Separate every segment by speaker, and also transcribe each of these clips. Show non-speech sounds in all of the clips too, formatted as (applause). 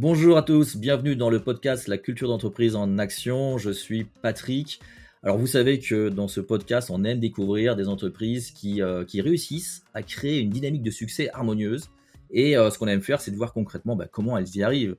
Speaker 1: Bonjour à tous, bienvenue dans le podcast La culture d'entreprise en action. Je suis Patrick. Alors vous savez que dans ce podcast, on aime découvrir des entreprises qui, euh, réussissent à créer une dynamique de succès harmonieuse. Et euh, ce qu'on aime faire, c'est de voir concrètement bah, comment elles y arrivent.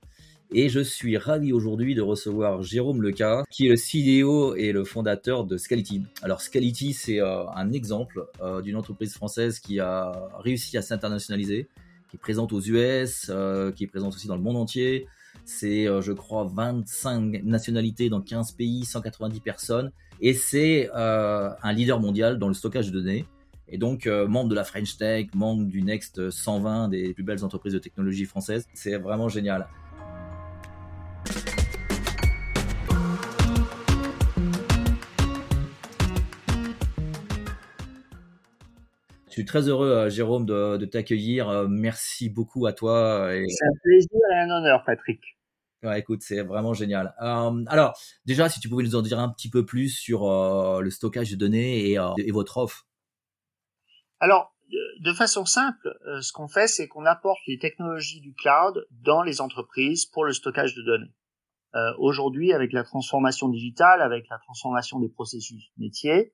Speaker 1: Et je suis ravi aujourd'hui de recevoir Jérôme Leca, qui est le CEO et le fondateur de Scality. Alors Scality, c'est euh, un exemple d'une entreprise française qui a réussi à s'internationaliser, qui est présente aux US, euh, qui est présente aussi dans le monde entier. C'est, euh, je crois, 25 nationalités dans 15 pays, 190 personnes. Et c'est euh, un leader mondial dans le stockage de données. Et donc, membre de la French Tech, membre du Next 120 des plus belles entreprises de technologie françaises. C'est vraiment génial. Suis très heureux, euh, Jérôme, de, t'accueillir. Euh, merci beaucoup à toi.
Speaker 2: C'est un plaisir et un honneur, Patrick.
Speaker 1: Ouais, écoute, c'est vraiment génial. Euh, alors, déjà, si tu pouvais nous en dire un petit peu plus sur le stockage de données et, votre offre.
Speaker 2: Alors, de façon simple, ce qu'on fait, c'est qu'on apporte les technologies du cloud dans les entreprises pour le stockage de données. Aujourd'hui, avec la transformation digitale, avec la transformation des processus métiers,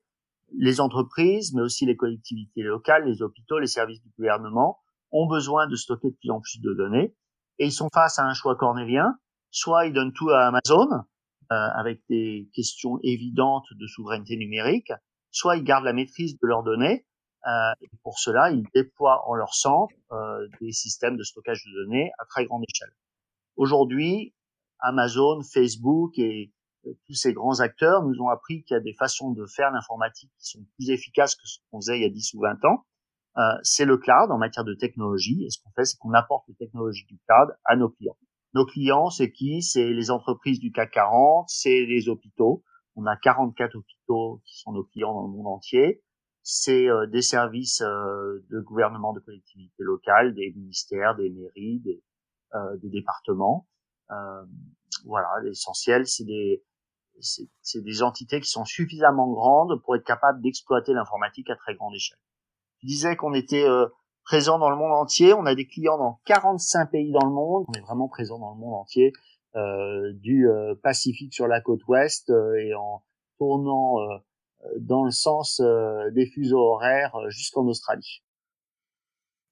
Speaker 2: les entreprises, mais aussi les collectivités locales, les hôpitaux, les services du gouvernement ont besoin de stocker de plus en plus de données et ils sont face à un choix cornélien. Soit ils donnent tout à Amazon euh, avec des questions évidentes de souveraineté numérique, soit ils gardent la maîtrise de leurs données euh, et pour cela ils déploient en leur centre euh, des systèmes de stockage de données à très grande échelle. Aujourd'hui, Amazon, Facebook et tous ces grands acteurs nous ont appris qu'il y a des façons de faire l'informatique qui sont plus efficaces que ce qu'on faisait il y a 10 ou 20 ans. Euh, c'est le cloud en matière de technologie. Et ce qu'on fait, c'est qu'on apporte les technologies du cloud à nos clients. Nos clients, c'est qui? C'est les entreprises du CAC 40, c'est les hôpitaux. On a 44 hôpitaux qui sont nos clients dans le monde entier. C'est euh, des services euh, de gouvernement de collectivités locales, des ministères, des mairies, des, euh, des départements. voilà, l'essentiel, c'est des, c'est des entités qui sont suffisamment grandes pour être capables d'exploiter l'informatique à très grande échelle. Je disais qu'on était euh, présent dans le monde entier. On a des clients dans 45 pays dans le monde. On est vraiment présent dans le monde entier, euh, du euh, Pacifique sur la côte ouest et en tournant dans le sens des fuseaux horaires jusqu'en Australie.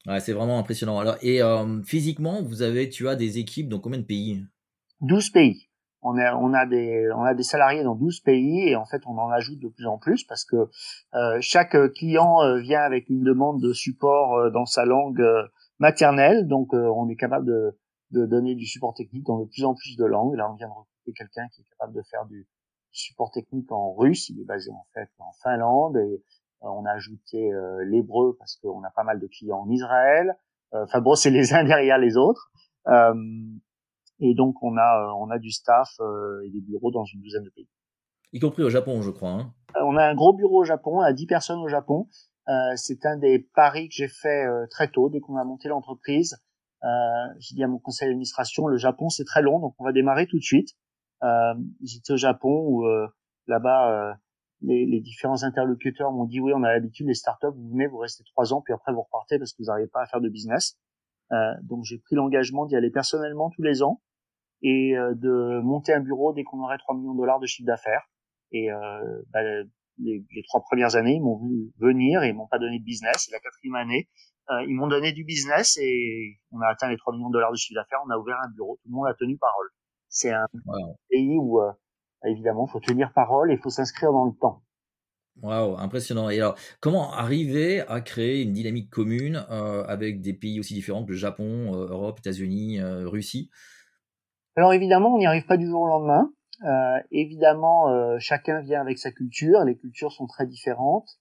Speaker 1: Ouais, c'est vraiment impressionnant. Alors, et physiquement, vous avez, tu as des équipes dans combien de pays?
Speaker 2: 12 pays on a, on a des on a des salariés dans 12 pays et en fait on en ajoute de plus en plus parce que euh, chaque client euh, vient avec une demande de support euh, dans sa langue maternelle. Donc on est capable de, de donner du support technique dans de plus en plus de langues. Là on vient de recruter quelqu'un qui est capable de faire du support technique en russe. Il est basé en fait en Finlande et on a ajouté l'hébreu parce qu'on a pas mal de clients en Israël. Enfin bon c'est les uns derrière les autres et donc, on a, euh, on a du staff euh, et des bureaux dans une douzaine de pays.
Speaker 1: Y compris au Japon, je crois. Hein.
Speaker 2: Euh, on a un gros bureau au Japon, à 10 personnes au Japon. Euh, c'est un des paris que j'ai fait très tôt, dès qu'on a monté l'entreprise. Euh, j'ai dit à mon conseil d'administration, le Japon c'est très long, donc on va démarrer tout de suite. Euh, J'étais au Japon où là-bas les, les, différents interlocuteurs m'ont dit oui, on a l'habitude les startups, vous venez, vous restez trois ans, puis après vous repartez parce que vous n'arrivez pas à faire de business. Euh, donc j'ai pris l'engagement d'y aller personnellement tous les ans et euh, de monter un bureau dès qu'on aurait 3 millions de dollars de chiffre d'affaires. Et euh, bah, les, les, trois premières années, ils m'ont vu venir et ils m'ont pas donné de business. Et la quatrième année, euh, ils m'ont donné du business et on a atteint les 3 millions de dollars de chiffre d'affaires. On a ouvert un bureau. Tout le monde a tenu parole. C'est un pays où, euh, évidemment, il faut tenir parole et il faut s'inscrire dans le temps.
Speaker 1: Waouh, impressionnant. Et alors, comment arriver à créer une dynamique commune euh, avec des pays aussi différents que le Japon, euh, Europe, États-Unis, euh, Russie?
Speaker 2: Alors évidemment, on n'y arrive pas du jour au lendemain. évidemment, chacun vient avec sa culture. Les cultures sont très différentes.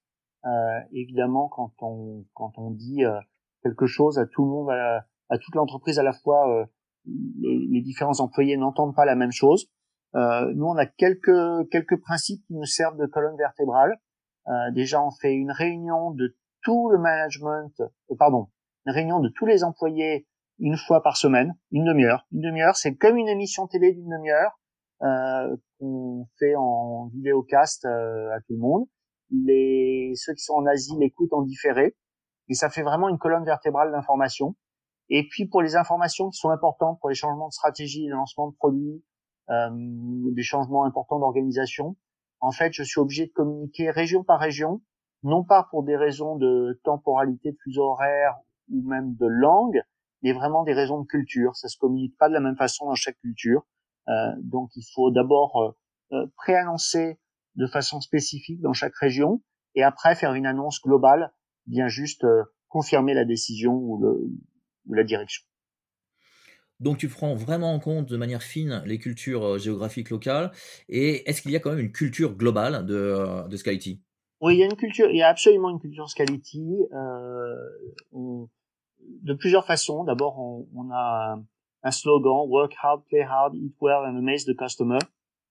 Speaker 2: évidemment, quand on quand on dit quelque chose à tout le monde, à, toute l'entreprise à la fois, les, les, différents employés n'entendent pas la même chose. Euh, nous, on a quelques quelques principes qui nous servent de colonne vertébrale. Euh, déjà, on fait une réunion de tout le management, euh, pardon, une réunion de tous les employés une fois par semaine, une demi-heure. Une demi-heure, c'est comme une émission télé d'une demi-heure euh, qu'on fait en vidéocast euh, à tout le monde. Les ceux qui sont en Asie l'écoutent en différé, et ça fait vraiment une colonne vertébrale d'information. Et puis pour les informations qui sont importantes pour les changements de stratégie, les lancements de produits, des changements importants d'organisation, en fait, je suis obligé de communiquer région par région, non pas pour des raisons de temporalité, de fuseau horaire ou même de langue, mais vraiment des raisons de culture. Ça se communique pas de la même façon dans chaque culture. Euh, donc il faut d'abord euh, euh, préannoncer de façon spécifique dans chaque région et après faire une annonce globale, bien juste confirmer la décision ou, le, ou la direction.
Speaker 1: Donc tu prends vraiment en compte de manière fine les cultures géographiques locales. Et est-ce qu'il y a quand même une culture globale de, de Scality
Speaker 2: Oui, il y a une culture, il y a absolument une culture Scality. Euh, de plusieurs façons. D'abord, on, on, a un slogan Work hard, play hard, eat well and amaze the customer.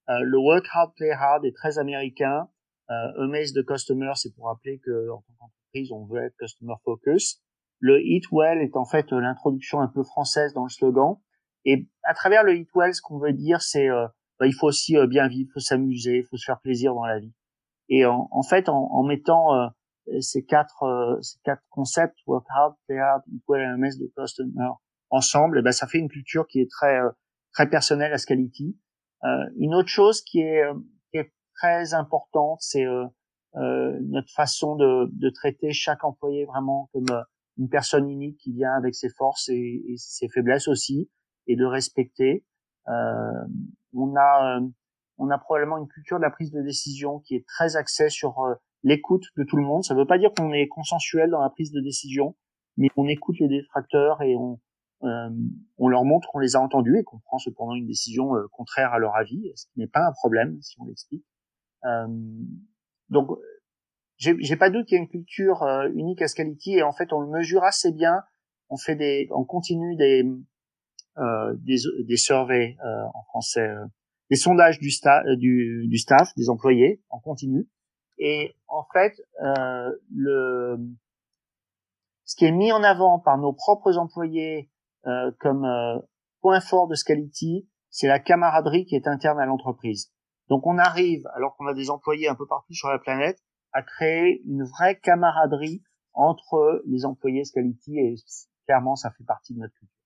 Speaker 2: Euh, le Work hard, play hard est très américain. Euh, amaze the customer, c'est pour rappeler que en tant qu'entreprise, on veut être customer focus. Le eat well est en fait l'introduction un peu française dans le slogan. Et à travers le eat well, ce qu'on veut dire, c'est euh, bah, il faut aussi euh, bien vivre, il faut s'amuser, il faut se faire plaisir dans la vie. Et en, en fait, en, en mettant euh, ces quatre euh, ces quatre concepts work hard, play hard, equal MS de customer ensemble, et ben ça fait une culture qui est très euh, très personnelle à Scality. Euh, une autre chose qui est, qui est très importante, c'est notre façon de, de traiter chaque employé vraiment comme une personne unique qui vient avec ses forces et, ses faiblesses aussi, et de respecter. on a on a probablement une culture de la prise de décision qui est très axée sur l'écoute de tout le monde. Ça ne veut pas dire qu'on est consensuel dans la prise de décision, mais on écoute les détracteurs et on, euh, on leur montre qu'on les a entendus et qu'on prend cependant une décision euh, contraire à leur avis, ce qui n'est pas un problème si on l'explique. Euh, donc, j'ai pas doute qu'il y a une culture euh, unique à Scality et en fait on le mesure assez bien. On fait des, on continue des des, des surveys en français, des sondages du, du, du staff, des employés en continu et en fait, euh, le, ce qui est mis en avant par nos propres employés euh, comme euh, point fort de Scality, c'est la camaraderie qui est interne à l'entreprise. Donc on arrive, alors qu'on a des employés un peu partout sur la planète, à créer une vraie camaraderie entre les employés Scality et clairement ça fait partie de notre culture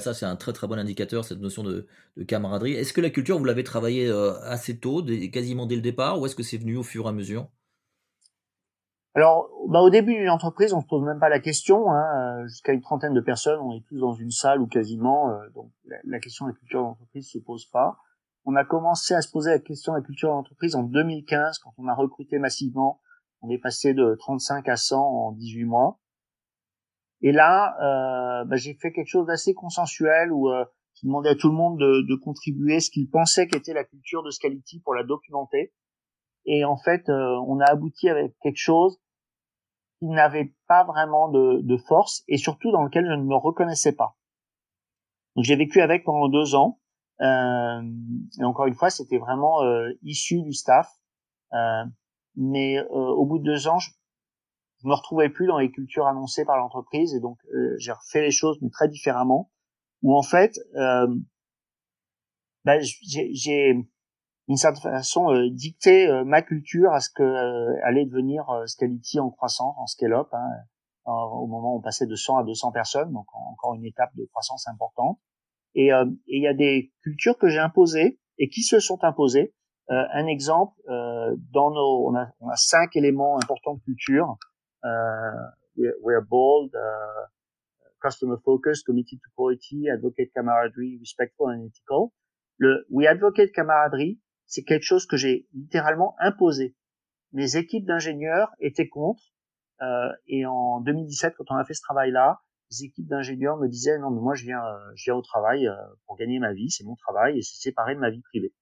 Speaker 1: ça, c'est un très très bon indicateur, cette notion de, camaraderie. Est-ce que la culture, vous l'avez travaillée euh, assez tôt, quasiment dès le départ, ou est-ce que c'est venu au fur et à mesure?
Speaker 2: Alors, bah, au début d'une entreprise, on se pose même pas la question. Hein, euh, jusqu'à une trentaine de personnes, on est tous dans une salle ou quasiment. Euh, donc, la, question de la culture d'entreprise se pose pas. On a commencé à se poser la question de la culture d'entreprise en 2015, quand on a recruté massivement. On est passé de 35 à 100 en 18 mois. Et là, euh, bah, j'ai fait quelque chose d'assez consensuel où euh, j'ai demandé à tout le monde de, de contribuer ce qu'il pensait qu'était la culture de Scality pour la documenter. Et en fait, euh, on a abouti avec quelque chose qui n'avait pas vraiment de, de, force et surtout dans lequel je ne me reconnaissais pas. Donc j'ai vécu avec pendant deux ans. Euh, et encore une fois, c'était vraiment euh, issu du staff. Euh, mais au bout de deux ans, je, je me retrouvais plus dans les cultures annoncées par l'entreprise. Et donc euh, j'ai refait les choses mais très différemment. Où en fait euh, bah, j'ai d'une certaine façon euh, dicté ma culture à ce que allait devenir Scality en croissance en scale-up hein, au moment où on passait de 100 à 200 personnes donc encore une étape de croissance importante et il y a des cultures que j'ai imposées et qui se sont imposées un exemple dans nos on a, on a cinq éléments importants de culture Uh, we are bold, customer focused, committed to quality, advocate camaraderie, respectful and ethical. Le we advocate camaraderie, c'est quelque chose que j'ai littéralement imposé. Les équipes d'ingénieurs étaient contre. Euh, et en 2017, quand on a fait ce travail-là, les équipes d'ingénieurs me disaient non mais moi je viens, euh, je viens au travail euh, pour gagner ma vie, c'est mon travail et c'est séparé de ma vie privée.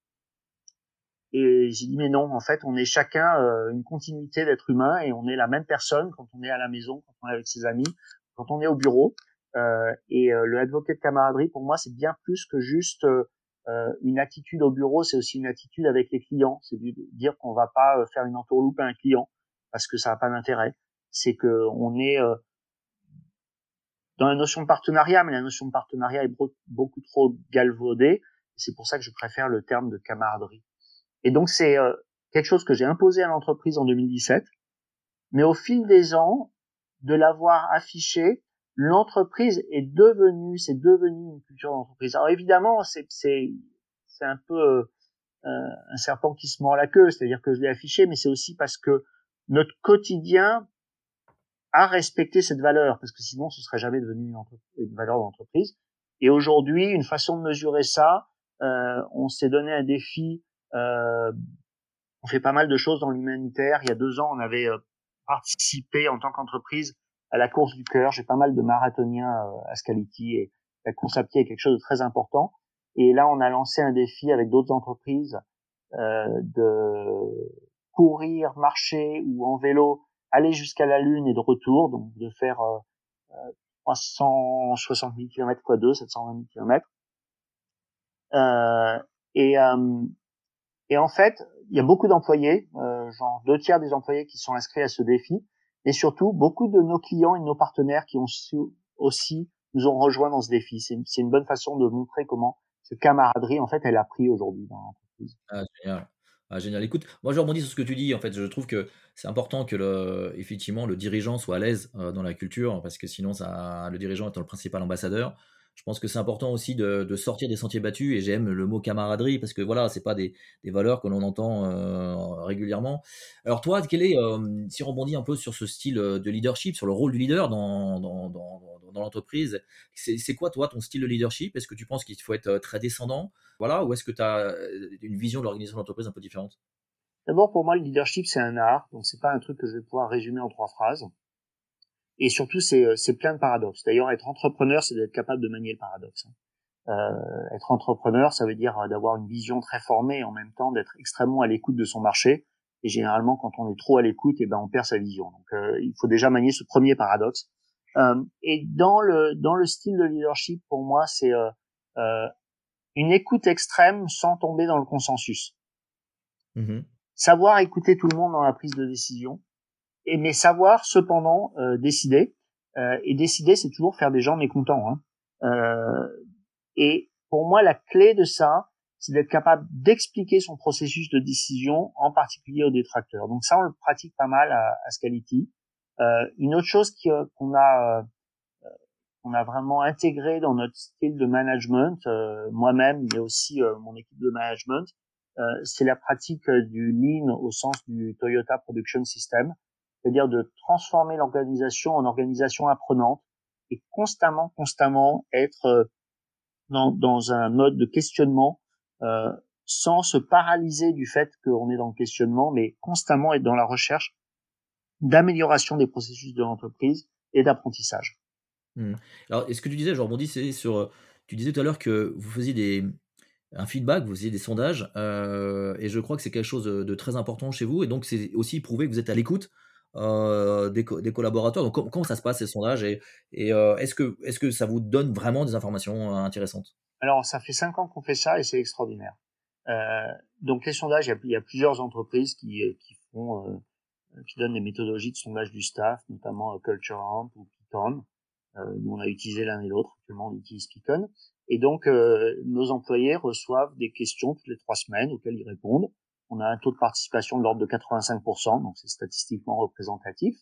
Speaker 2: Et j'ai dit mais non, en fait, on est chacun euh, une continuité d'être humain et on est la même personne quand on est à la maison, quand on est avec ses amis, quand on est au bureau. Et le advocate de camaraderie, pour moi, c'est bien plus que juste une attitude au bureau, c'est aussi une attitude avec les clients. C'est dire qu'on va pas faire une entourloupe à un client parce que ça n'a pas d'intérêt. C'est que on est dans la notion de partenariat, mais la notion de partenariat est beaucoup trop galvaudée. C'est pour ça que je préfère le terme de camaraderie. Et donc c'est euh, quelque chose que j'ai imposé à l'entreprise en 2017. Mais au fil des ans, de l'avoir affiché, l'entreprise est devenue, c'est devenu une culture d'entreprise. Alors évidemment, c'est c'est c'est un peu euh, un serpent qui se mord la queue, c'est-à-dire que je l'ai affiché, mais c'est aussi parce que notre quotidien a respecté cette valeur, parce que sinon ce serait jamais devenu une, valeur d'entreprise. Et aujourd'hui, une façon de mesurer ça, euh, on s'est donné un défi. Euh, on fait pas mal de choses dans l'humanitaire. Il y a deux ans, on avait euh, participé en tant qu'entreprise à la course du cœur. J'ai pas mal de marathoniens à Scality et la course à pied est quelque chose de très important. Et là, on a lancé un défi avec d'autres entreprises euh, de courir, marcher ou en vélo, aller jusqu'à la Lune et de retour, donc de faire euh, 360 000 km x 2, 720 000 km. Euh, et, euh, et en fait, il y a beaucoup d'employés, euh, genre deux tiers des employés qui sont inscrits à ce défi, et surtout beaucoup de nos clients et de nos partenaires qui ont aussi nous ont rejoints dans ce défi. C'est une, une bonne façon de montrer comment cette camaraderie, en fait, elle a pris aujourd'hui dans l'entreprise.
Speaker 1: Ah, génial. Ah, génial. Écoute, moi je rebondis sur ce que tu dis. En fait, je trouve que c'est important que le, le dirigeant soit à l'aise euh, dans la culture, parce que sinon, le dirigeant étant le principal ambassadeur, je pense que c'est important aussi de, sortir des sentiers battus et j'aime le mot camaraderie parce que voilà, c'est pas des, valeurs que l'on entend euh, régulièrement. Alors toi, quel est, euh, si on rebondit un peu sur ce style de leadership, sur le rôle du leader dans, dans l'entreprise, c'est quoi toi ton style de leadership? Est-ce que tu penses qu'il faut être très descendant, voilà, ou est-ce que tu as une vision de l'organisation de l'entreprise un peu différente?
Speaker 2: D'abord, pour moi, le leadership, c'est un art, donc c'est pas un truc que je vais pouvoir résumer en trois phrases. Et surtout, c'est, euh, c'est plein de paradoxes. D'ailleurs, être entrepreneur, c'est d'être capable de manier le paradoxe. Hein. Euh, être entrepreneur, ça veut dire euh, d'avoir une vision très formée et en même temps d'être extrêmement à l'écoute de son marché. Et généralement, quand on est trop à l'écoute, et eh ben on perd sa vision. Donc, euh, il faut déjà manier ce premier paradoxe. Euh, et dans le dans le style de leadership, pour moi, c'est euh, une écoute extrême sans tomber dans le consensus. Mmh savoir écouter tout le monde dans la prise de décision, et mais savoir cependant euh, décider. Euh, et décider, c'est toujours faire des gens mécontents. Hein. Euh, et pour moi, la clé de ça, c'est d'être capable d'expliquer son processus de décision, en particulier aux détracteurs. Donc ça, on le pratique pas mal à, à Scality. Euh, une autre chose qu'on a qu'on a vraiment intégré dans notre style de management, moi-même, mais aussi mon équipe de management, c'est la pratique du lean au sens du Toyota Production System c'est-à-dire de transformer l'organisation en organisation apprenante et constamment, constamment être euh, dans, dans un mode de questionnement euh, sans se paralyser du fait qu'on est dans le questionnement, mais constamment être dans la recherche d'amélioration des processus de l'entreprise et d'apprentissage.
Speaker 1: Mmh. Alors, est-ce que tu disais, je rebondis sur, euh, tu disais tout à l'heure que vous faisiez des, un feedback, vous faisiez des sondages, euh, et je crois que c'est quelque chose de, de, très important chez vous, et donc c'est aussi prouver que vous êtes à l'écoute euh, des, collaborateurs. Donc, comment, ça se passe ces sondages et, euh, est-ce que, est que ça vous donne vraiment des informations euh, intéressantes?
Speaker 2: Alors, ça fait cinq ans qu'on fait ça et c'est extraordinaire. donc, les sondages, il y a, plusieurs entreprises qui, qui font, qui donnent des méthodologies de sondage du staff, notamment Culture Amp ou Python. nous, on a utilisé l'un et l'autre. Actuellement, on utilise Python. Et donc, nos employés reçoivent des questions toutes les trois semaines auxquelles ils répondent on a un taux de participation de l'ordre de 85%, donc c'est statistiquement représentatif.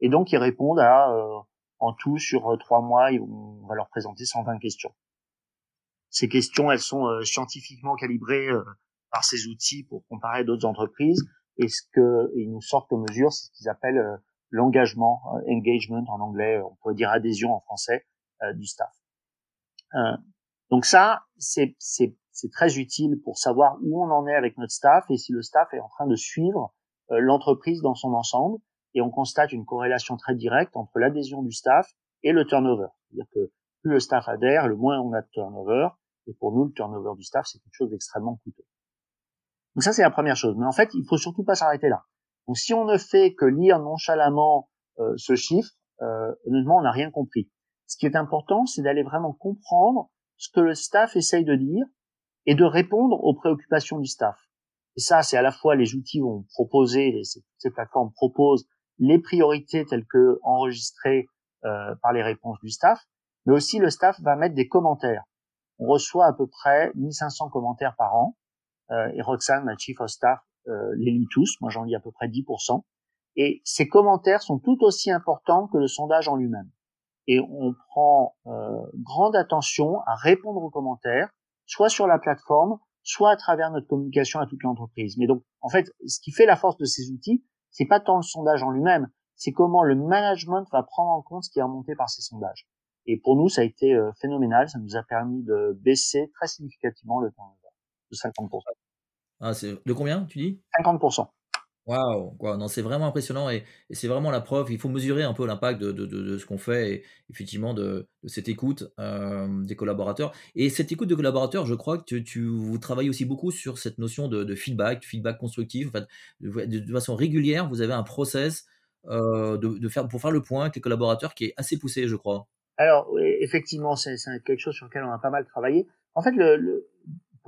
Speaker 2: Et donc ils répondent à, euh, en tout sur euh, trois mois, on va leur présenter 120 questions. Ces questions, elles sont euh, scientifiquement calibrées par ces outils pour comparer d'autres entreprises. Et ce que ils nous sortent comme mesure, c'est ce qu'ils appellent l'engagement, engagement en anglais, on pourrait dire adhésion en français, du staff. donc ça, c'est c'est très utile pour savoir où on en est avec notre staff et si le staff est en train de suivre euh, l'entreprise dans son ensemble. Et on constate une corrélation très directe entre l'adhésion du staff et le turnover. C'est-à-dire que plus le staff adhère, le moins on a de turnover. Et pour nous, le turnover du staff, c'est quelque chose d'extrêmement coûteux. Donc ça, c'est la première chose. Mais en fait, il faut surtout pas s'arrêter là. Donc si on ne fait que lire nonchalamment euh, ce chiffre, euh, honnêtement, on n'a rien compris. Ce qui est important, c'est d'aller vraiment comprendre ce que le staff essaye de dire et de répondre aux préoccupations du staff. Et ça, c'est à la fois les outils vont proposer, ces, plateformes proposent les priorités telles que enregistrées euh, par les réponses du staff, mais aussi le staff va mettre des commentaires. On reçoit à peu près 1500 commentaires par an, euh, et Roxane, ma chief of staff, euh, les lit tous, moi j'en lis à peu près 10%, et ces commentaires sont tout aussi importants que le sondage en lui-même. et on prend euh, grande attention à répondre aux commentaires, soit sur la plateforme, soit à travers notre communication à toute l'entreprise. Mais donc, en fait, ce qui fait la force de ces outils, c'est pas tant le sondage en lui-même, c'est comment le management va prendre en compte ce qui est remonté par ces sondages. Et pour nous, ça a été euh, phénoménal. Ça nous a permis de baisser très significativement le temps de 50%.
Speaker 1: Ah, c'est de combien, tu dis?
Speaker 2: 50%.
Speaker 1: Waouh, wow. non, c'est vraiment impressionnant et, c'est vraiment la preuve. Il faut mesurer un peu l'impact de, de, de, ce qu'on fait et effectivement de, cette écoute euh, des collaborateurs. Et cette écoute de collaborateurs, je crois que tu, vous travaillez aussi beaucoup sur cette notion de, feedback, feedback constructif. En fait, de, façon régulière, vous avez un process euh, de, faire, pour faire le point avec les collaborateurs qui est assez poussé, je crois.
Speaker 2: Alors, effectivement, c'est quelque chose sur lequel on a pas mal travaillé. En fait, le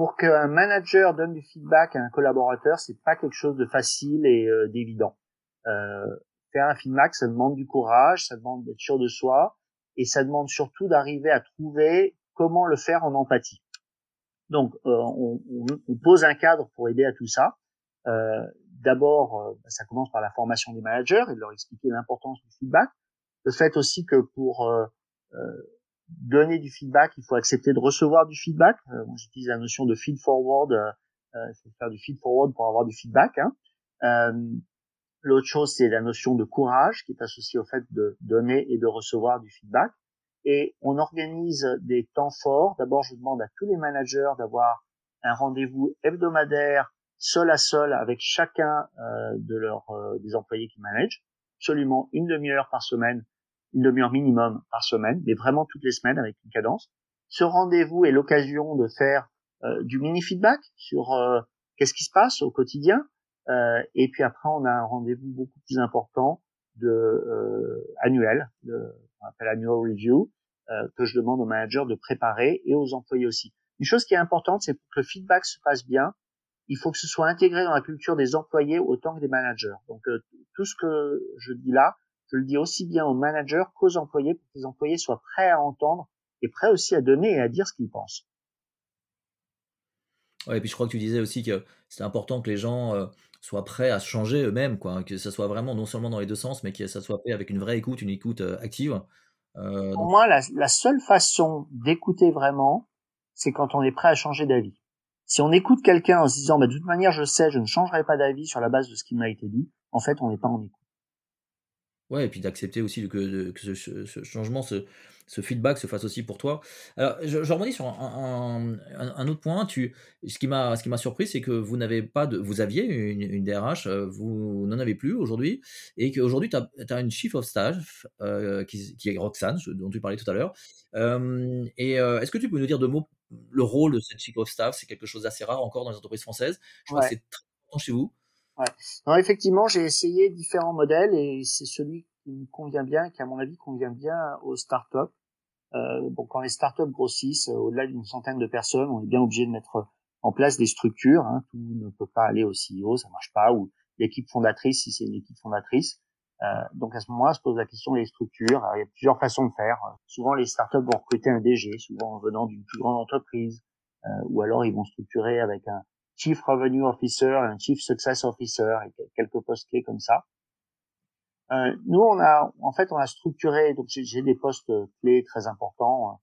Speaker 2: pour qu'un manager donne du feedback à un collaborateur, c'est pas quelque chose de facile et euh, d'évident. Euh, faire un feedback, ça demande du courage, ça demande d'être sûr de soi, et ça demande surtout d'arriver à trouver comment le faire en empathie. Donc, euh, on, on, pose un cadre pour aider à tout ça. Euh, D'abord, bah, ça commence par la formation des managers et de leur expliquer l'importance du feedback. Le fait aussi que pour donner du feedback, il faut accepter de recevoir du feedback. Euh, J'utilise la notion de feed forward. Euh, euh, il faut faire du feed forward pour avoir du feedback. Hein. Euh, L'autre chose, c'est la notion de courage qui est associée au fait de donner et de recevoir du feedback. Et on organise des temps forts. D'abord, je demande à tous les managers d'avoir un rendez-vous hebdomadaire, seul à seul, avec chacun euh, de leurs des employés qui managent. Absolument une demi-heure par semaine une demi-heure minimum par semaine, mais vraiment toutes les semaines avec une cadence. Ce rendez-vous est l'occasion de faire euh, du mini feedback sur euh, qu'est-ce qui se passe au quotidien. Euh, et puis après, on a un rendez-vous beaucoup plus important de annuel, de, on appelle annual review, que je demande aux managers de préparer et aux employés aussi. Une chose qui est importante, c'est que le feedback se passe bien, il faut que ce soit intégré dans la culture des employés autant que des managers. Donc tout ce que je dis là, je le dis aussi bien aux managers qu'aux employés pour que les employés soient prêts à entendre et prêts aussi à donner et à dire ce qu'ils pensent.
Speaker 1: Ouais, et puis je crois que tu disais aussi que c'est important que les gens euh, soient prêts à changer eux-mêmes, quoi, que ça soit vraiment non seulement dans les deux sens, mais que ça soit fait avec une vraie écoute, une écoute euh, active.
Speaker 2: Euh, pour moi, la, seule façon d'écouter vraiment, c'est quand on est prêt à changer d'avis. Si on écoute quelqu'un en se disant, bah, de toute manière, je sais, je ne changerai pas d'avis sur la base de ce qui m'a été dit, en fait, on n'est pas en écoute.
Speaker 1: Ouais, et puis d'accepter aussi que, que ce, ce, changement, ce, ce, feedback se fasse aussi pour toi. Alors, je, je rebondis sur un, un, un, autre point. Tu, ce qui m'a, ce qui m'a surpris, c'est que vous n'avez pas de, vous aviez une, une DRH, euh, vous n'en avez plus aujourd'hui, et qu'aujourd'hui tu as, as, une chief of staff euh, qui, qui, est Roxane, dont tu parlais tout à l'heure. Euh, et euh, est-ce que tu peux nous dire deux mots le rôle de cette chief of staff? C'est quelque chose d'assez rare encore dans les entreprises françaises. Je crois que c'est très important chez vous.
Speaker 2: Ouais. Non, effectivement, j'ai essayé différents modèles et c'est celui qui me convient bien, qui à mon avis convient bien aux startups. Euh, bon, quand les startups grossissent, euh, au-delà d'une centaine de personnes, on est bien obligé de mettre en place des structures. Hein. Tout ne peut pas aller au CEO, ça marche pas. Ou l'équipe fondatrice, si c'est une équipe fondatrice. Euh, donc à ce moment-là, se pose la question des structures. il y a plusieurs façons de faire. Souvent, les startups vont recruter un DG, souvent venant d'une plus grande entreprise, euh, ou alors ils vont structurer avec un, Chief Revenue Officer, un Chief Success Officer et quelques postes clés comme ça. Euh, nous, on a, en fait, on a structuré, donc j'ai des postes clés très importants.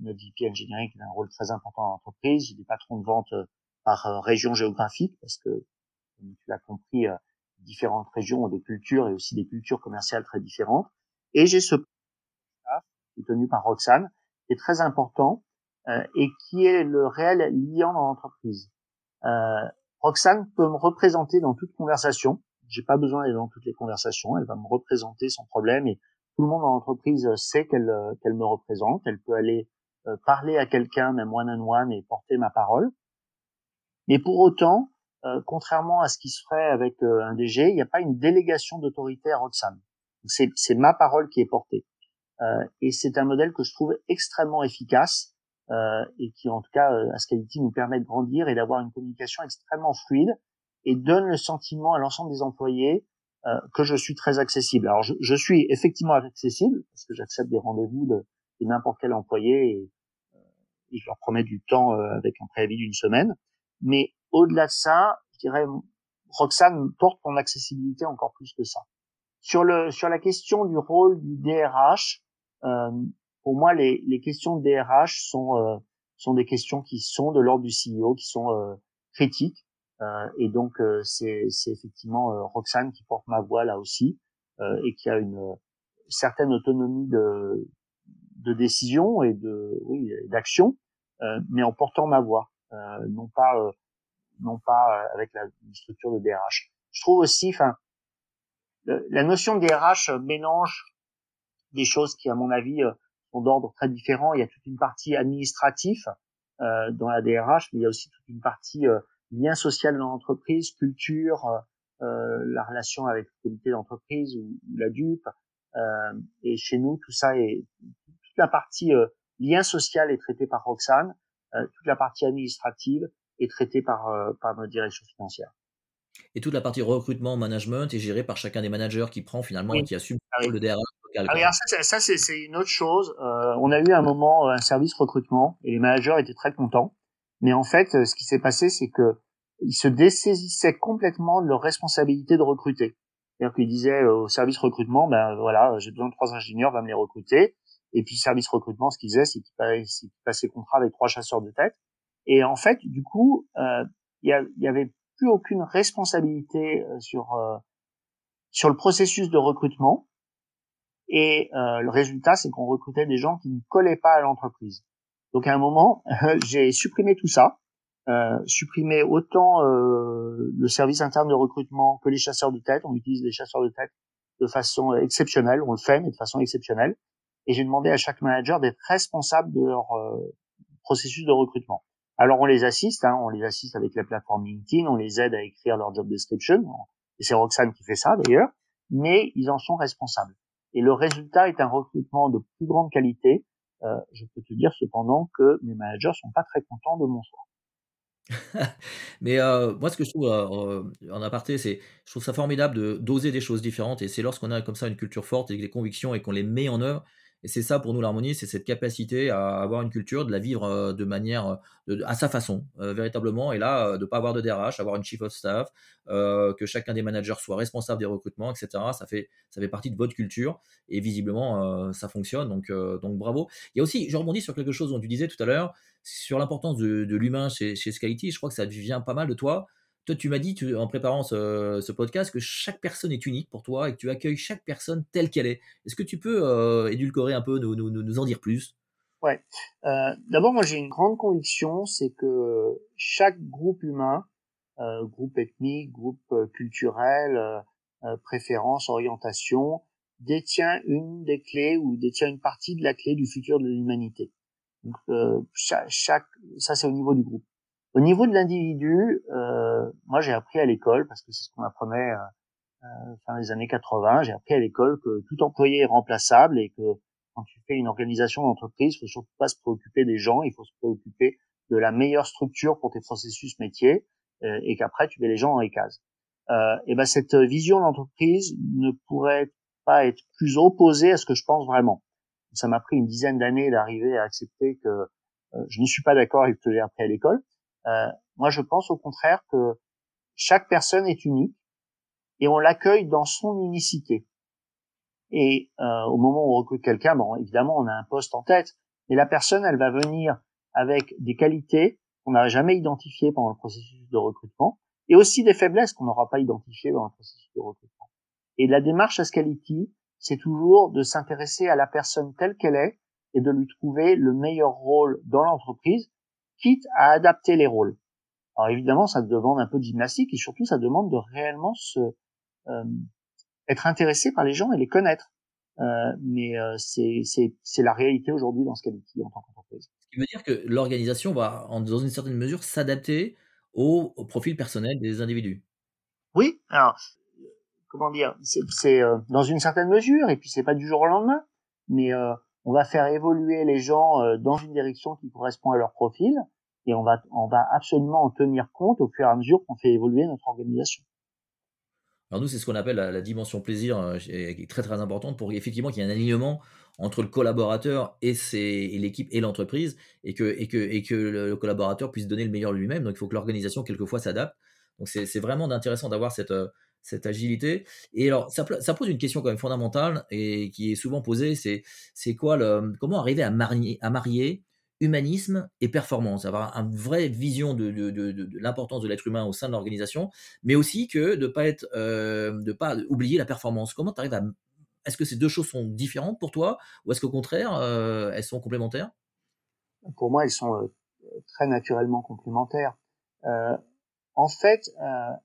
Speaker 2: Notre VP Engineering a un rôle très important dans l'entreprise. J'ai des patrons de vente euh, par euh, région géographique parce que, comme tu l'as compris, euh, différentes régions ont des cultures et aussi des cultures commerciales très différentes. Et j'ai ce qui est tenu par Roxane, qui est très important euh, et qui est le réel liant dans l'entreprise. Euh, Roxane peut me représenter dans toute conversation. J'ai pas besoin d'aller dans toutes les conversations. Elle va me représenter son problème et tout le monde dans l'entreprise sait qu'elle euh, qu'elle me représente. Elle peut aller euh, parler à quelqu'un, même one on one, et porter ma parole. Mais pour autant, euh, contrairement à ce qui se ferait avec un DG, il n'y a pas une délégation d'autorité à Roxane. C'est ma parole qui est portée. et c'est un modèle que je trouve extrêmement efficace euh, et qui en tout cas euh, Ascality nous permet de grandir et d'avoir une communication extrêmement fluide et donne le sentiment à l'ensemble des employés euh, que je suis très accessible. Alors je, je suis effectivement accessible parce que j'accepte des rendez-vous de, de n'importe quel employé et, euh, et, je leur promets du temps euh, avec un préavis d'une semaine. Mais au-delà de ça, je dirais Roxane porte mon accessibilité encore plus que ça. Sur le sur la question du rôle du DRH, pour moi, les, les, questions de DRH sont sont des questions qui sont de l'ordre du CEO, qui sont critiques. et donc, c'est effectivement Roxane qui porte ma voix là aussi et qui a une certaine autonomie de, de décision et de oui, d'action, mais en portant ma voix, non pas non pas avec la structure de DRH. Je trouve aussi, enfin, la notion de DRH mélange des choses qui, à mon avis, euh, sont d'ordre très différent. Il y a toute une partie administrative euh, dans la DRH, mais il y a aussi toute une partie euh, lien social dans l'entreprise, culture, euh, la relation avec le comité d'entreprise ou, la DUP. Euh, et chez nous, tout ça est toute la partie lien social est traitée par Roxane, toute la partie administrative est traitée par par notre direction financière.
Speaker 1: Et toute la partie recrutement, management est gérée par chacun des managers qui prend finalement et qui assume le DRH
Speaker 2: local. Ah ça, ça c'est une autre chose. Euh, on a eu un moment un service recrutement et les managers étaient très contents. Mais en fait, ce qui s'est passé, c'est que ils se dessaisissaient complètement de leur responsabilité de recruter. C'est-à-dire qu'ils disaient au service recrutement, ben voilà, j'ai besoin de trois ingénieurs, va me les recruter. Et puis service recrutement, ce qu'ils faisaient, c'est qu'ils passaient contrat avec trois chasseurs de tête. Et en fait, du coup, euh, il y, y, avait aucune responsabilité euh, sur euh, sur le processus de recrutement. Et euh, le résultat, c'est qu'on recrutait des gens qui ne collaient pas à l'entreprise. Donc à un moment, (laughs) j'ai supprimé tout ça, euh, supprimé autant le service interne de recrutement que les chasseurs de tête. On utilise les chasseurs de tête de façon exceptionnelle, on le fait, mais de façon exceptionnelle. Et j'ai demandé à chaque manager d'être responsable de leur processus de recrutement. Alors on les assiste, hein, on les assiste avec la plateforme LinkedIn, on les aide à écrire leur job description, et c'est Roxane qui fait ça d'ailleurs, mais ils en sont responsables. Et le résultat est un recrutement de plus grande qualité. Euh, je peux te dire cependant que mes managers sont pas très contents de mon choix. (laughs)
Speaker 1: mais euh, moi, ce que je trouve euh, en aparté, c'est je trouve ça formidable de d'oser des choses différentes. Et c'est lorsqu'on a comme ça une culture forte et des convictions et qu'on les met en œuvre et c'est ça pour nous l'harmonie, c'est cette capacité à avoir une culture, de la vivre euh, de manière à sa façon, euh, véritablement. Et là, euh, de ne pas avoir de DRH, avoir une chief of staff, que chacun des managers soit responsable des recrutements, etc. Ça fait, ça fait partie de votre culture et visiblement, ça fonctionne. Donc, donc bravo. Il y a aussi, je rebondis sur quelque chose dont tu disais tout à l'heure, sur l'importance de, l'humain chez, chez Scality. Je crois que ça vient pas mal de toi. Toi, tu m'as dit en préparant ce, podcast que chaque personne est unique pour toi et que tu accueilles chaque personne telle qu'elle est. Est-ce que tu peux euh, édulcorer un peu, nous, nous, en dire plus?
Speaker 2: Ouais. Euh, d'abord, moi, j'ai une grande conviction, c'est que chaque groupe humain, euh, groupe ethnique, groupe culturel, préférence, orientation, détient une des clés ou détient une partie de la clé du futur de l'humanité. Donc, chaque, ça, c'est au niveau du groupe. Au niveau de l'individu, euh, moi j'ai appris à l'école, parce que c'est ce qu'on apprenait euh, euh, fin des années 80, j'ai appris à l'école que tout employé est remplaçable et que quand tu fais une organisation d'entreprise, il faut surtout pas se préoccuper des gens, il faut se préoccuper de la meilleure structure pour tes processus métiers euh, et qu'après tu mets les gens dans les cases. Euh, et ben cette vision d'entreprise ne pourrait pas être plus opposée à ce que je pense vraiment. Ça m'a pris une dizaine d'années d'arriver à accepter que euh, je ne suis pas d'accord avec ce que j'ai appris à l'école, moi, je pense au contraire que chaque personne est unique et on l'accueille dans son unicité. Et euh, au moment où on recrute quelqu'un, bon, évidemment, on a un poste en tête, mais la personne, elle va venir avec des qualités qu'on n'a jamais identifiées pendant le processus de recrutement, et aussi des faiblesses qu'on n'aura pas identifiées dans le processus de recrutement. Et la démarche Ascality, c'est toujours de s'intéresser à la personne telle qu'elle est et de lui trouver le meilleur rôle dans l'entreprise quitte à adapter les rôles. Alors évidemment, ça demande un peu de gymnastique et surtout, ça demande de réellement se euh, être intéressé par les gens et les connaître. Euh, mais euh, c'est la réalité aujourd'hui dans ce Scality en tant qu'entreprise.
Speaker 1: Ce qui veut dire que l'organisation va, en, dans une certaine mesure, s'adapter au, profil personnel des individus.
Speaker 2: Oui, alors comment dire, c'est dans une certaine mesure, et puis c'est pas du jour au lendemain, mais on va faire évoluer les gens euh, dans une direction qui correspond à leur profil et on va, on va absolument en tenir compte au fur et à mesure qu'on fait évoluer notre organisation.
Speaker 1: Alors nous, c'est ce qu'on appelle la, dimension plaisir, euh, qui est très très importante pour effectivement qu'il y ait un alignement entre le collaborateur et, l'équipe et l'entreprise, et que, et, que, et que le collaborateur puisse donner le meilleur lui-même. Donc il faut que l'organisation quelquefois s'adapte. Donc c'est vraiment intéressant d'avoir cette, euh, cette agilité. Et alors, ça, pose une question quand même fondamentale et qui est souvent posée, c'est c'est quoi le, comment arriver à marier, à marier humanisme et performance, avoir une vraie vision de, l'importance de l'être humain au sein de l'organisation, mais aussi que de pas être, euh, de pas oublier la performance. Comment tu arrives à, est-ce que ces deux choses sont différentes pour toi, ou est-ce qu'au contraire, euh, elles sont complémentaires?
Speaker 2: Pour moi, elles sont euh, très naturellement complémentaires. En fait,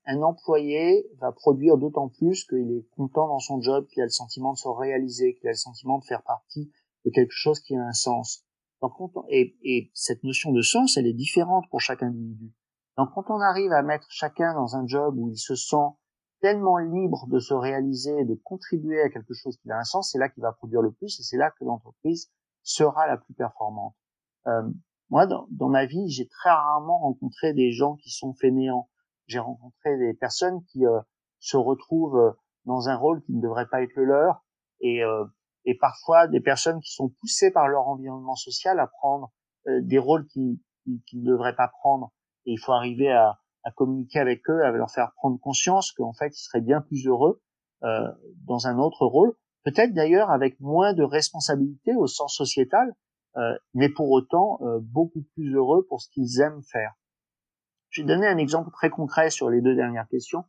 Speaker 2: un employé va produire d'autant plus qu'il est content dans son job, qu'il a le sentiment de se réaliser, qu'il a le sentiment de faire partie de quelque chose qui a un sens. Donc, et, et, cette notion de sens, elle est différente pour chaque individu. Donc, quand on arrive à mettre chacun dans un job où il se sent tellement libre de se réaliser de contribuer à quelque chose qui a un sens, c'est là qu'il va produire le plus et c'est là que l'entreprise sera la plus performante. Euh, moi, dans, dans, ma vie, j'ai très rarement rencontré des gens qui sont fainéants. J'ai rencontré des personnes qui euh, se retrouvent euh, dans un rôle qui ne devrait pas être le leur et euh, et parfois des personnes qui sont poussées par leur environnement social à prendre euh, des rôles qu'ils qui, ne devraient pas prendre. Et il faut arriver à, à, communiquer avec eux, à leur faire prendre conscience qu'en fait, ils seraient bien plus heureux euh, dans un autre rôle, peut-être d'ailleurs avec moins de responsabilités au sens sociétal, mais pour autant euh, beaucoup plus heureux pour ce qu'ils aiment faire. Je vais donner un exemple très concret sur les deux dernières questions.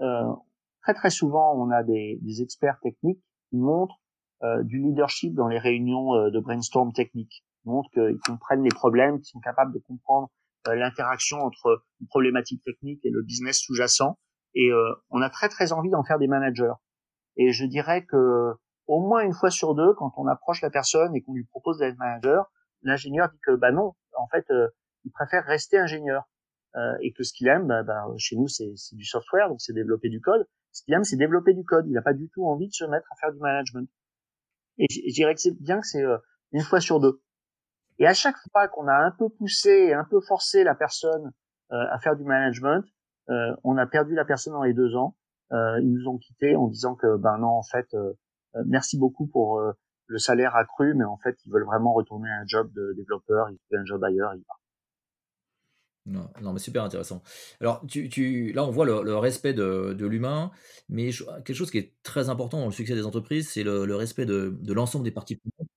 Speaker 2: Euh, très très souvent, on a des, des experts techniques qui montrent euh, du leadership dans les réunions euh, de brainstorm technique. Ils montrent qu'ils comprennent les problèmes, qu'ils sont capables de comprendre euh, l'interaction entre une problématique technique et le business sous-jacent. Et on a très très envie d'en faire des managers. Et je dirais que au moins une fois sur deux, quand on approche la personne et qu'on lui propose d'être manager, l'ingénieur dit que bah non, en fait, il préfère rester ingénieur euh, et que ce qu'il aime, bah, bah, chez nous c'est du software, donc c'est développer du code. Ce qu'il aime, c'est développer du code. Il n'a pas du tout envie de se mettre à faire du management. Et je dirais que c'est bien que c'est euh, une fois sur deux. Et à chaque fois qu'on a un peu poussé, un peu forcé la personne euh, à faire du management, euh, on a perdu la personne dans les deux ans. ils nous ont quittés en disant que ben non, en fait, merci beaucoup pour le salaire accru, mais en fait, ils veulent vraiment retourner à un job de développeur, ils veulent un job ailleurs, ils
Speaker 1: non, non, mais super intéressant. Alors, là, on voit le, respect de, l'humain, mais quelque chose qui est très important dans le succès des entreprises, c'est le, respect de, l'ensemble des parties prenantes.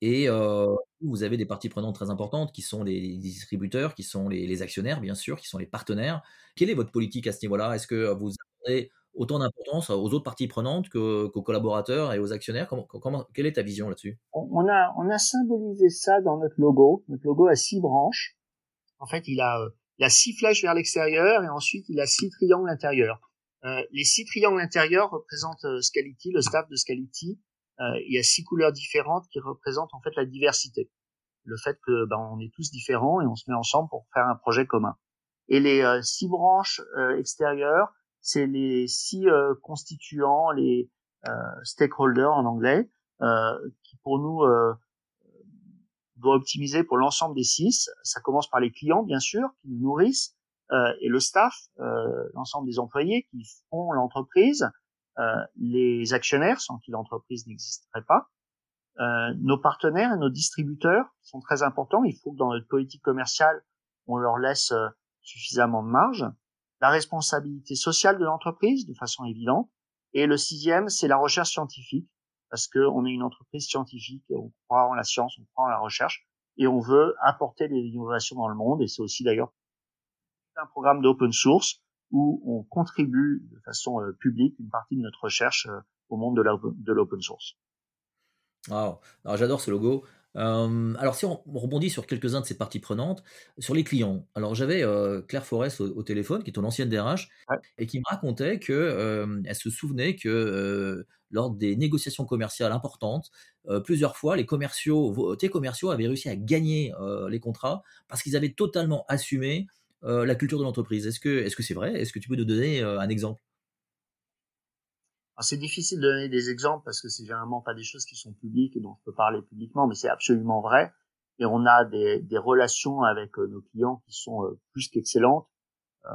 Speaker 1: Et euh, vous avez des parties prenantes très importantes qui sont les distributeurs, qui sont les, actionnaires, bien sûr, qui sont les partenaires. Quelle est votre politique à ce niveau-là? Est-ce que vous avez autant d'importance aux autres parties prenantes qu'aux collaborateurs et aux actionnaires? Comment, comment, Quelle est ta vision là-dessus?
Speaker 2: On a, on a symbolisé ça dans notre logo. Notre logo a six branches. En fait, il a, euh, il a six flèches vers l'extérieur et ensuite il a six triangles intérieurs. Euh, les six triangles intérieurs représentent euh, Scality, le staff de Scality. Euh, il y a six couleurs différentes qui représentent en fait la diversité, le fait que ben, on est tous différents et on se met ensemble pour faire un projet commun. Et les euh, six branches extérieures, c'est les six constituants, les stakeholders en anglais, qui pour nous doit optimiser pour l'ensemble des six. Ça commence par les clients, bien sûr, qui nous nourrissent, euh, et le staff, euh, l'ensemble des employés qui font l'entreprise, euh, les actionnaires sans qui l'entreprise n'existerait pas, euh, nos partenaires et nos distributeurs sont très importants. Il faut que dans notre politique commerciale, on leur laisse euh, suffisamment de marge. La responsabilité sociale de l'entreprise, de façon évidente. Et le sixième, c'est la recherche scientifique parce qu'on est une entreprise scientifique on croit en la science, on croit en la recherche et on veut apporter des innovations dans le monde. Et c'est aussi d'ailleurs un programme d'open source où on contribue de façon euh, publique une partie de notre recherche euh, au monde de l'open source.
Speaker 1: Wow. Alors j'adore ce logo. Euh, alors si on rebondit sur quelques-uns de ces parties prenantes, sur les clients. Alors j'avais Claire Forest au, téléphone, qui est ton ancienne DRH, et qui me racontait que elle se souvenait que lors des négociations commerciales importantes, plusieurs fois les commerciaux, tes commerciaux avaient réussi à gagner les contrats parce qu'ils avaient totalement assumé la culture de l'entreprise. Est-ce que est-ce que c'est vrai? Est-ce que tu peux nous donner un exemple?
Speaker 2: C'est difficile de donner des exemples parce que c'est généralement pas des choses qui sont publiques et dont je peux parler publiquement, mais c'est absolument vrai. Et on a des, des relations avec euh, nos clients qui sont euh, plus qu'excellentes. Euh,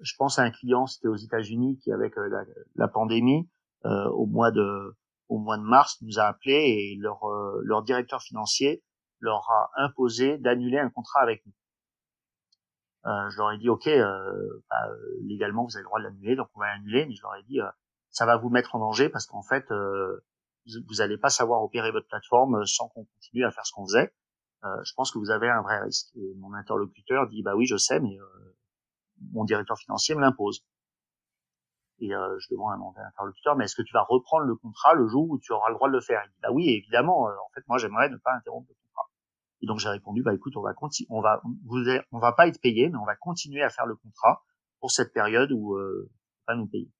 Speaker 2: je pense à un client, c'était aux États-Unis, qui avec la, la pandémie, au mois de au mois de mars, nous a appelé et leur leur directeur financier leur a imposé d'annuler un contrat avec nous. je leur ai dit ok, bah, légalement vous avez le droit de l'annuler, donc on va l'annuler, mais je leur ai dit ça va vous mettre en danger parce qu'en fait vous n'allez pas savoir opérer votre plateforme sans qu'on continue à faire ce qu'on faisait. je pense que vous avez un vrai risque. Et mon interlocuteur dit bah oui je sais, mais mon directeur financier me l'impose. Et euh, je demande à mon interlocuteur, mais est-ce que tu vas reprendre le contrat le jour où tu auras le droit de le faire? Il dit, bah oui, évidemment. Euh, en fait, moi, j'aimerais ne pas interrompre le contrat. Et donc, j'ai répondu, bah écoute, on va continuer, on va, on va pas être payé, mais on va continuer à faire le contrat pour cette période où euh, pas nous payer.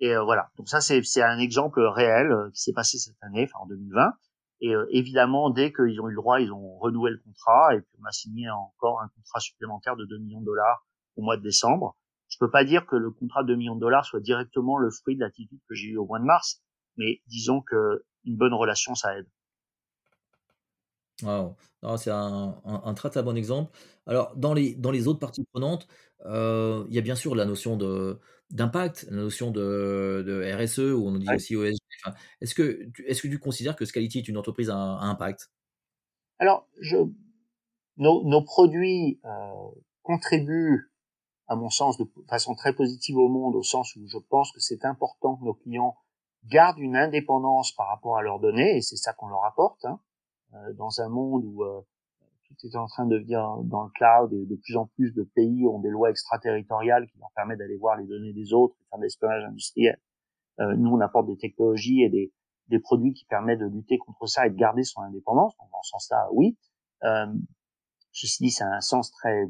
Speaker 2: Et euh, voilà. Donc ça, c'est un exemple réel euh, qui s'est passé cette année, enfin en 2020. Et évidemment, dès qu'ils ont eu le droit, ils ont renouvelé le contrat et puis on a signé encore un contrat supplémentaire de 2 millions de dollars au mois de décembre. Je peux pas dire que le contrat de 2 millions de dollars soit directement le fruit de l'attitude que j'ai eue au mois de mars, mais disons que une bonne relation, ça aide.
Speaker 1: Wow. C'est un, un, très très bon exemple. Alors, dans les, dans les autres parties prenantes, euh, il y a bien sûr la notion de, d'impact, la notion de, de RSE, ou on dit aussi OSG. est-ce, que, est-ce que tu considères que Scality est une entreprise à, impact?
Speaker 2: Alors, je, nos, nos produits euh, contribuent à mon sens, de façon très positive au monde, au sens où je pense que c'est important que nos clients gardent une indépendance par rapport à leurs données, et c'est ça qu'on leur apporte. Hein. Euh, dans un monde où euh, tout est en train de devenir dans le cloud et de plus en plus de pays ont des lois extraterritoriales qui leur permettent d'aller voir les données des autres et faire de l'espionnage industriel. Euh, nous, on apporte des technologies et des, des, produits qui permettent de lutter contre ça et de garder son indépendance. Donc, dans ce sens-là, oui. Euh, ceci dit, c'est un sens très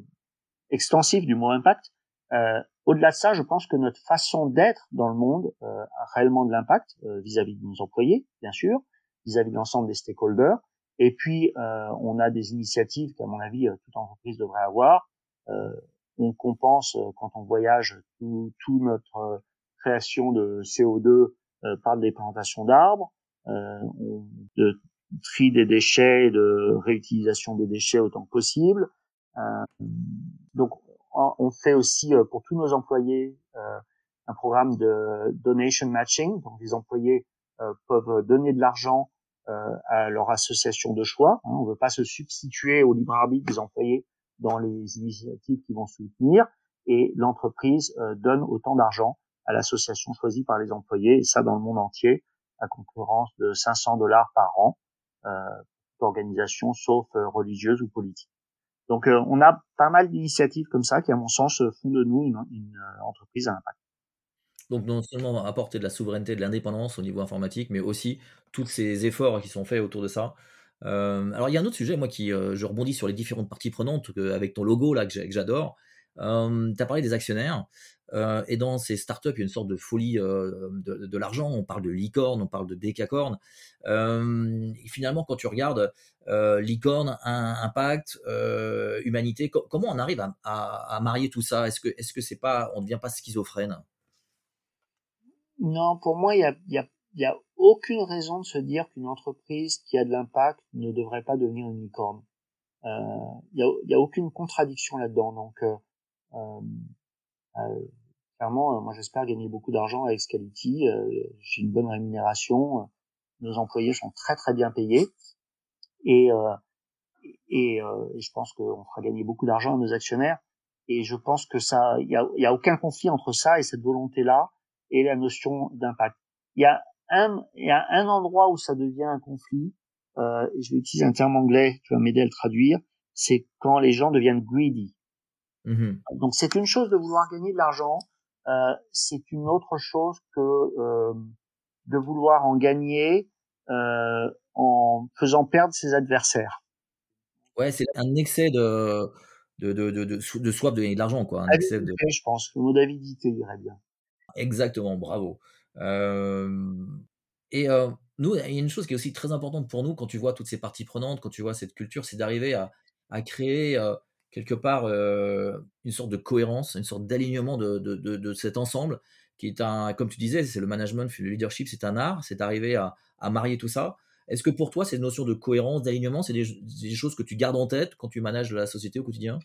Speaker 2: extensif du mot impact. Euh, au-delà de ça, je pense que notre façon d'être dans le monde euh, a réellement de l'impact euh, vis-à-vis de nos employés, bien sûr, vis-à-vis de l'ensemble des stakeholders. Et puis, on a des initiatives qu'à mon avis, toute entreprise devrait avoir. on compense quand on voyage tout, tout notre création de CO2 par des plantations d'arbres, de tri des déchets, de réutilisation des déchets autant que possible. Euh, donc, on fait aussi euh, pour tous nos employés euh, un programme de donation matching. Donc, les employés peuvent donner de l'argent à leur association de choix. Hein. On ne veut pas se substituer au libre arbitre des employés dans les initiatives qu'ils vont soutenir. Et l'entreprise donne autant d'argent à l'association choisie par les employés, et ça dans le monde entier, à concurrence de 500 dollars par an, euh, organisation sauf religieuse ou politique. Donc euh, on a pas mal d'initiatives comme ça qui, à mon sens, font de nous une, euh, entreprise à impact.
Speaker 1: Donc non seulement apporter de la souveraineté, de l'indépendance au niveau informatique, mais aussi tous ces efforts qui sont faits autour de ça. Alors il y a un autre sujet, moi qui je rebondis sur les différentes parties prenantes avec ton logo là que j'adore. tu as parlé des actionnaires. Et dans ces startups, il y a une sorte de folie de, l'argent. On parle de licorne, on parle de décacorne. Euh, finalement, quand tu regardes licorne, impact, humanité, comment on arrive à, marier tout ça? Est-ce que est-ce que c'est pas, on ne devient pas schizophrène?
Speaker 2: Non, pour moi, il y a, y, a, y a, aucune raison de se dire qu'une entreprise qui a de l'impact ne devrait pas devenir une licorne. Il n'y a, y a aucune contradiction là-dedans. Donc euh, clairement, euh, moi j'espère gagner beaucoup d'argent avec Scality. Euh, j'ai une bonne rémunération. Nos employés sont très très bien payés et et, je pense qu'on fera gagner beaucoup d'argent à nos actionnaires. Et je pense que ça, il y a, y a aucun conflit entre ça et cette volonté-là et la notion d'impact. Il y a un, il y a un endroit où ça devient un conflit. Euh, je vais utiliser un terme anglais, tu vas m'aider à le traduire. C'est quand les gens deviennent greedy. Mmh Donc c'est une chose de vouloir gagner de l'argent, euh, c'est une autre chose que euh, de vouloir en gagner euh, en faisant perdre ses adversaires.
Speaker 1: Ouais, c'est un excès de de, de, de, de, soif de gagner de l'argent, quoi. Un
Speaker 2: excès de... Je pense, le mot d'avidité irait bien.
Speaker 1: Exactement, bravo. Et nous, il y a une chose qui est aussi très importante pour nous quand tu vois toutes ces parties prenantes, quand tu vois cette culture, c'est d'arriver à, créer quelque part une sorte de cohérence, une sorte d'alignement de, cet ensemble qui est un, comme tu disais, c'est le management, le leadership, c'est un art, c'est arriver à, marier tout ça. Est-ce que pour toi, cette notion de cohérence, d'alignement, c'est des, choses que tu gardes en tête quand tu manages la société au quotidien?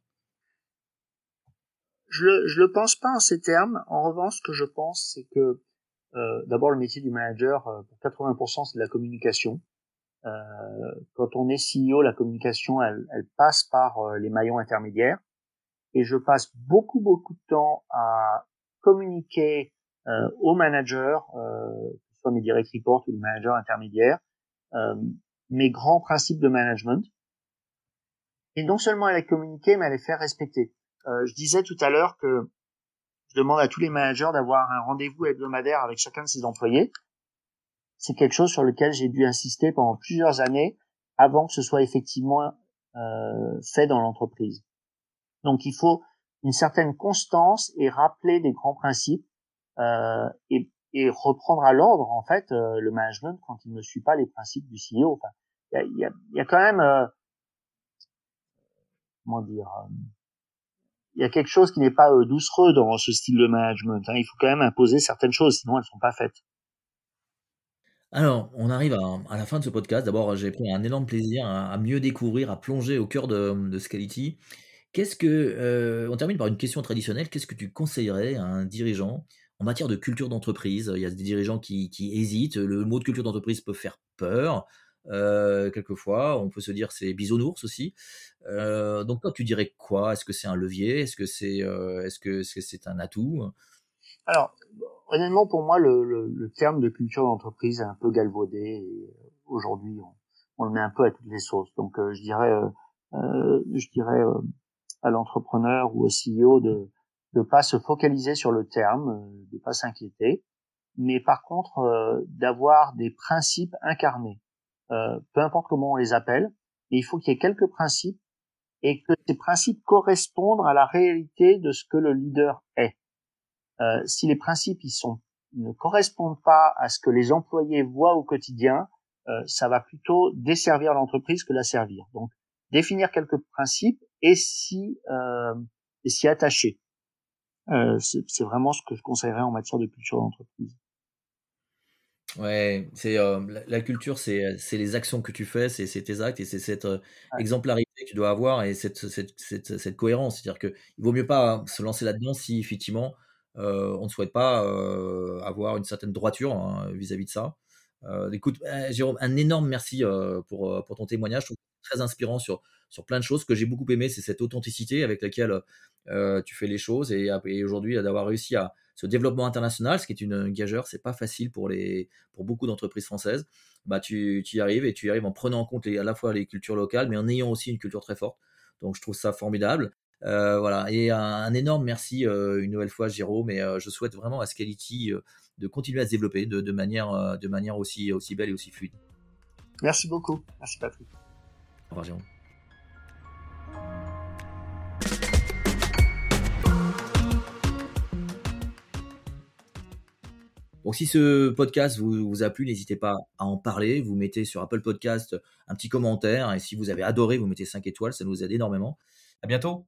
Speaker 2: Je ne le pense pas en ces termes. En revanche, ce que je pense, c'est que euh, d'abord, le métier du manager, euh, pour 80%, c'est de la communication. Euh, quand on est CEO, la communication, elle, elle passe par euh, les maillons intermédiaires. et je passe beaucoup beaucoup de temps à communiquer euh, aux managers, euh, que ce soit mes direct reports ou les managers intermédiaires, mes grands principes de management. Et non seulement à les communiquer, mais à les faire respecter. Euh, je disais tout à l'heure que je demande à tous les managers d'avoir un rendez-vous hebdomadaire avec chacun de ses employés. C'est quelque chose sur lequel j'ai dû insister pendant plusieurs années avant que ce soit effectivement euh, fait dans l'entreprise. Donc il faut une certaine constance et rappeler des grands principes euh, et, reprendre à l'ordre en fait le management quand il ne suit pas les principes du CEO. Il y a, quand même comment dire il y a quelque chose qui n'est pas euh, doucereux dans ce style de management. Hein. Il faut quand même imposer certaines choses, sinon elles sont pas faites.
Speaker 1: Alors, on arrive à, la fin de ce podcast. D'abord, j'ai pris un énorme plaisir à, à, mieux découvrir, à plonger au cœur de, de Scality. Qu'est-ce que, euh, on termine par une question traditionnelle. Qu'est-ce que tu conseillerais à un dirigeant en matière de culture d'entreprise? Il y a des dirigeants qui, qui hésitent. Le mot de culture d'entreprise peut faire peur. Euh, quelquefois, on peut se dire c'est bisounours aussi. Euh, donc toi, tu dirais quoi? Est-ce que c'est un levier? Est-ce que c'est euh, est-ce que c'est un atout?
Speaker 2: Alors, honnêtement, pour moi, le, le, le terme de culture d'entreprise est un peu galvaudé. Et aujourd'hui, on, on, le met un peu à toutes les sauces. Donc, euh, je dirais, euh, je dirais à l'entrepreneur ou au CEO de ne pas se focaliser sur le terme, de pas s'inquiéter, mais par contre d'avoir des principes incarnés. Euh, peu importe comment on les appelle, il faut qu'il y ait quelques principes et que ces principes correspondent à la réalité de ce que le leader est. Euh, si les principes ils sont ne correspondent pas à ce que les employés voient au quotidien, euh, ça va plutôt desservir l'entreprise que la servir. Donc définir quelques principes et s'y et s'y attacher. Euh, c'est vraiment ce que je conseillerais en matière de culture d'entreprise.
Speaker 1: Ouais, c'est euh, la, la, culture, c'est les actions que tu fais, c'est tes actes et c'est cette euh, ouais. exemplarité que tu dois avoir et cette, cette, cette, cette cohérence. C'est-à-dire qu'il vaut mieux pas se lancer là-dedans si effectivement euh, on ne souhaite pas euh, avoir une certaine droiture vis-à-vis -vis de ça. écoute, Jérôme, un énorme merci pour, pour ton témoignage. Je trouve très inspirant sur, sur plein de choses. Ce que j'ai beaucoup aimé, c'est cette authenticité avec laquelle tu fais les choses et, et aujourd'hui d'avoir réussi à ce développement international, ce qui est une gageure, c'est pas facile pour les pour beaucoup d'entreprises françaises. Bah tu, tu, y arrives et tu y arrives en prenant en compte les, à la fois les cultures locales, mais en ayant aussi une culture très forte. Donc je trouve ça formidable. Euh, voilà et un, un, énorme merci euh, une nouvelle fois Jérôme et euh, je souhaite vraiment à Scality de continuer à se développer de, de manière de manière aussi aussi belle et aussi fluide.
Speaker 2: Merci beaucoup. Merci Patrick.
Speaker 1: Au revoir Jérôme. Donc si ce podcast vous, vous a plu, n'hésitez pas à en parler. Vous mettez sur Apple Podcast un petit commentaire et si vous avez adoré, vous mettez 5 étoiles, ça nous aide énormément. À bientôt.